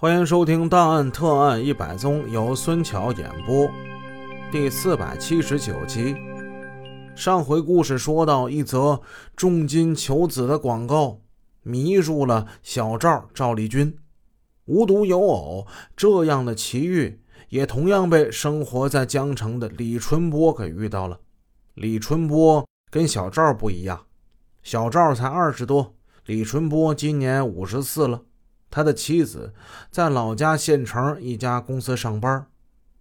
欢迎收听《档案特案一百宗》，由孙桥演播，第四百七十九集。上回故事说到一则重金求子的广告，迷住了小赵赵立军。无独有偶，这样的奇遇也同样被生活在江城的李春波给遇到了。李春波跟小赵不一样，小赵才二十多，李春波今年五十四了。他的妻子在老家县城一家公司上班，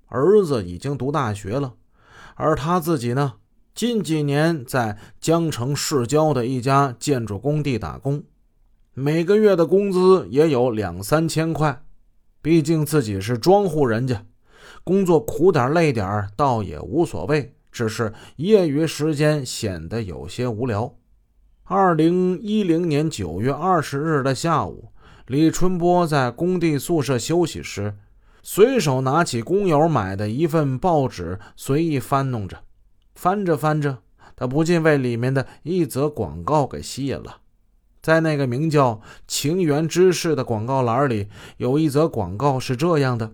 儿子已经读大学了，而他自己呢，近几年在江城市郊的一家建筑工地打工，每个月的工资也有两三千块。毕竟自己是庄户人家，工作苦点累点倒也无所谓，只是业余时间显得有些无聊。二零一零年九月二十日的下午。李春波在工地宿舍休息时，随手拿起工友买的一份报纸，随意翻弄着。翻着翻着，他不禁被里面的一则广告给吸引了。在那个名叫“情缘之事”的广告栏里，有一则广告是这样的：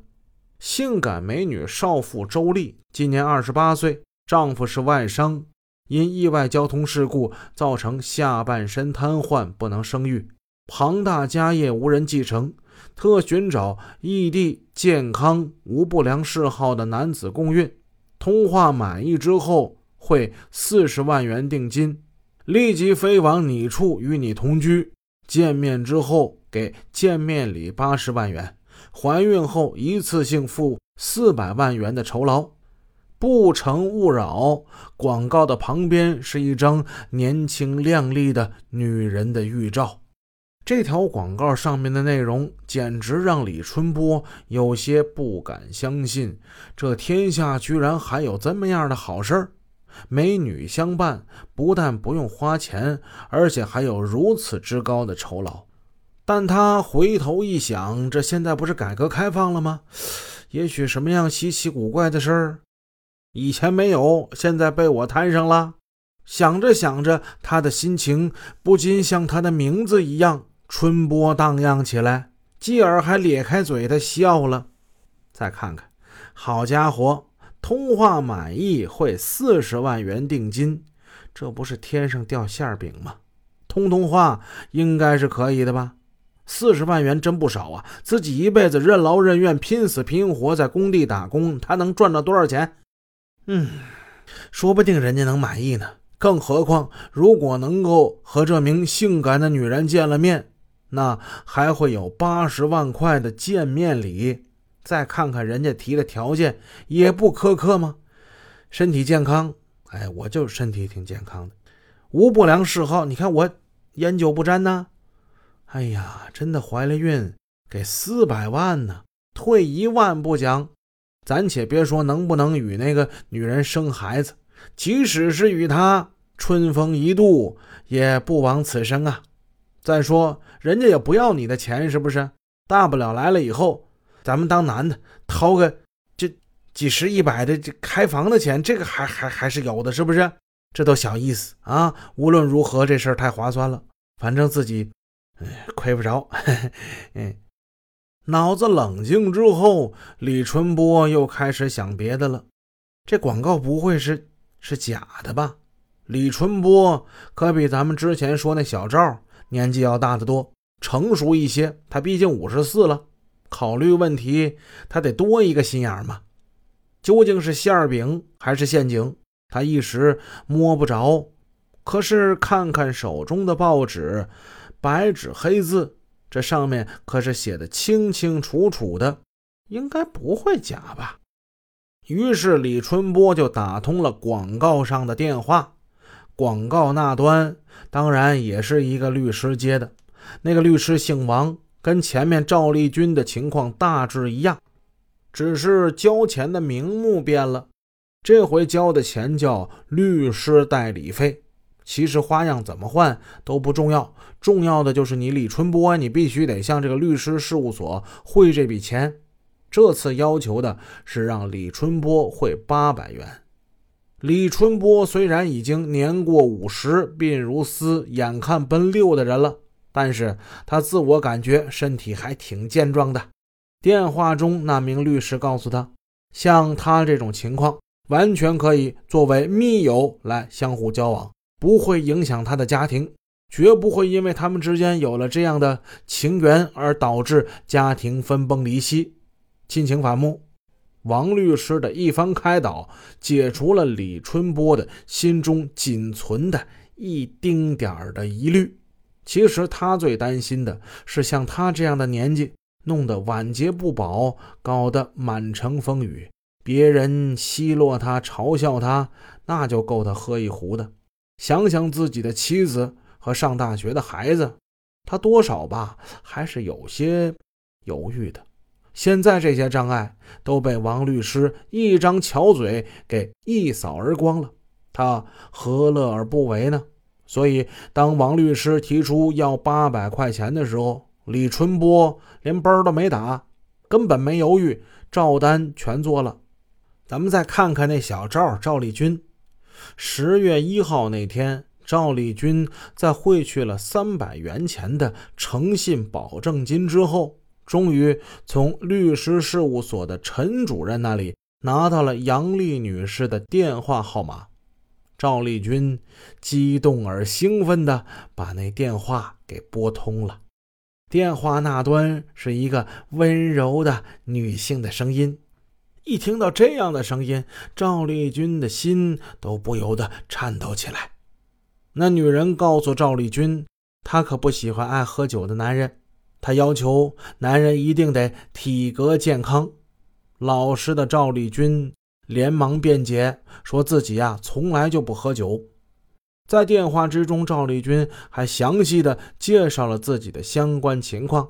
性感美女少妇周丽，今年二十八岁，丈夫是外伤，因意外交通事故造成下半身瘫痪，不能生育。庞大家业无人继承，特寻找异地、健康、无不良嗜好的男子共孕。通话满意之后，汇四十万元定金，立即飞往你处与你同居。见面之后给见面礼八十万元，怀孕后一次性付四百万元的酬劳。不成勿扰。广告的旁边是一张年轻靓丽的女人的预照。这条广告上面的内容简直让李春波有些不敢相信，这天下居然还有这么样的好事儿！美女相伴，不但不用花钱，而且还有如此之高的酬劳。但他回头一想，这现在不是改革开放了吗？也许什么样稀奇古怪的事儿，以前没有，现在被我摊上了。想着想着，他的心情不禁像他的名字一样。春波荡漾起来，继而还咧开嘴的笑了。再看看，好家伙，通话满意会四十万元定金，这不是天上掉馅饼吗？通通话应该是可以的吧？四十万元真不少啊！自己一辈子任劳任怨、拼死拼活在工地打工，他能赚到多少钱？嗯，说不定人家能满意呢。更何况，如果能够和这名性感的女人见了面。那还会有八十万块的见面礼，再看看人家提的条件也不苛刻吗？身体健康，哎，我就身体挺健康的，无不良嗜好。你看我烟酒不沾呢。哎呀，真的怀了孕，给四百万呢，退一万不讲，咱且别说能不能与那个女人生孩子，即使是与她春风一度，也不枉此生啊。再说，人家也不要你的钱，是不是？大不了来了以后，咱们当男的掏个这几十一百的这开房的钱，这个还还还是有的，是不是？这都小意思啊！无论如何，这事儿太划算了，反正自己亏不着。嗯，脑子冷静之后，李春波又开始想别的了。这广告不会是是假的吧？李春波可比咱们之前说那小赵。年纪要大得多，成熟一些。他毕竟五十四了，考虑问题他得多一个心眼嘛。究竟是馅饼还是陷阱，他一时摸不着。可是看看手中的报纸，白纸黑字，这上面可是写的清清楚楚的，应该不会假吧？于是李春波就打通了广告上的电话。广告那端当然也是一个律师接的，那个律师姓王，跟前面赵丽君的情况大致一样，只是交钱的名目变了，这回交的钱叫律师代理费。其实花样怎么换都不重要，重要的就是你李春波，你必须得向这个律师事务所汇这笔钱。这次要求的是让李春波汇八百元。李春波虽然已经年过五十，鬓如丝，眼看奔六的人了，但是他自我感觉身体还挺健壮的，电话中那名律师告诉他，像他这种情况，完全可以作为密友来相互交往，不会影响他的家庭，绝不会因为他们之间有了这样的情缘而导致家庭分崩离析、亲情反目。王律师的一番开导，解除了李春波的心中仅存的一丁点儿的疑虑。其实他最担心的是像他这样的年纪，弄得晚节不保，搞得满城风雨，别人奚落他、嘲笑他，那就够他喝一壶的。想想自己的妻子和上大学的孩子，他多少吧还是有些犹豫的。现在这些障碍都被王律师一张巧嘴给一扫而光了，他何乐而不为呢？所以，当王律师提出要八百块钱的时候，李春波连包都没打，根本没犹豫，照单全做了。咱们再看看那小赵赵立军，十月一号那天，赵立军在汇去了三百元钱的诚信保证金之后。终于从律师事务所的陈主任那里拿到了杨丽女士的电话号码，赵丽君激动而兴奋地把那电话给拨通了。电话那端是一个温柔的女性的声音。一听到这样的声音，赵丽君的心都不由得颤抖起来。那女人告诉赵丽君，她可不喜欢爱喝酒的男人。他要求男人一定得体格健康。老实的赵丽君连忙辩解，说自己呀从来就不喝酒。在电话之中，赵丽君还详细的介绍了自己的相关情况。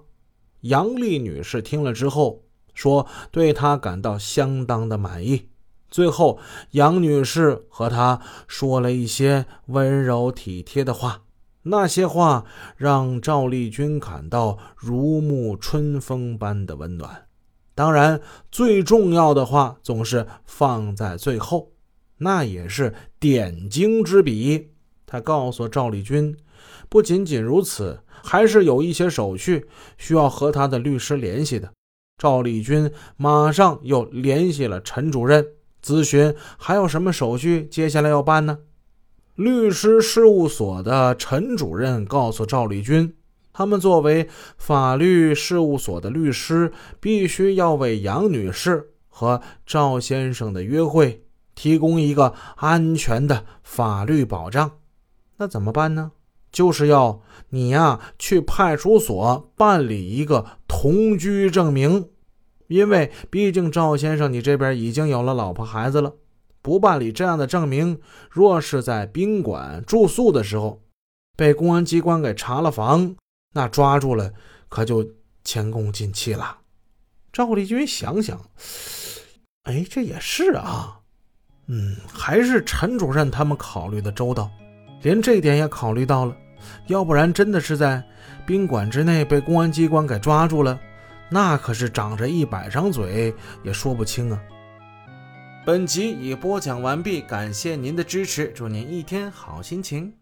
杨丽女士听了之后，说对她感到相当的满意。最后，杨女士和他说了一些温柔体贴的话。那些话让赵丽君感到如沐春风般的温暖。当然，最重要的话总是放在最后，那也是点睛之笔。他告诉赵丽君，不仅仅如此，还是有一些手续需要和他的律师联系的。赵丽君马上又联系了陈主任，咨询还有什么手续接下来要办呢？律师事务所的陈主任告诉赵丽君，他们作为法律事务所的律师，必须要为杨女士和赵先生的约会提供一个安全的法律保障。那怎么办呢？就是要你呀去派出所办理一个同居证明，因为毕竟赵先生你这边已经有了老婆孩子了。不办理这样的证明，若是在宾馆住宿的时候被公安机关给查了房，那抓住了可就前功尽弃了。赵立军想想，哎，这也是啊，嗯，还是陈主任他们考虑的周到，连这点也考虑到了。要不然真的是在宾馆之内被公安机关给抓住了，那可是长着一百张嘴也说不清啊。本集已播讲完毕，感谢您的支持，祝您一天好心情。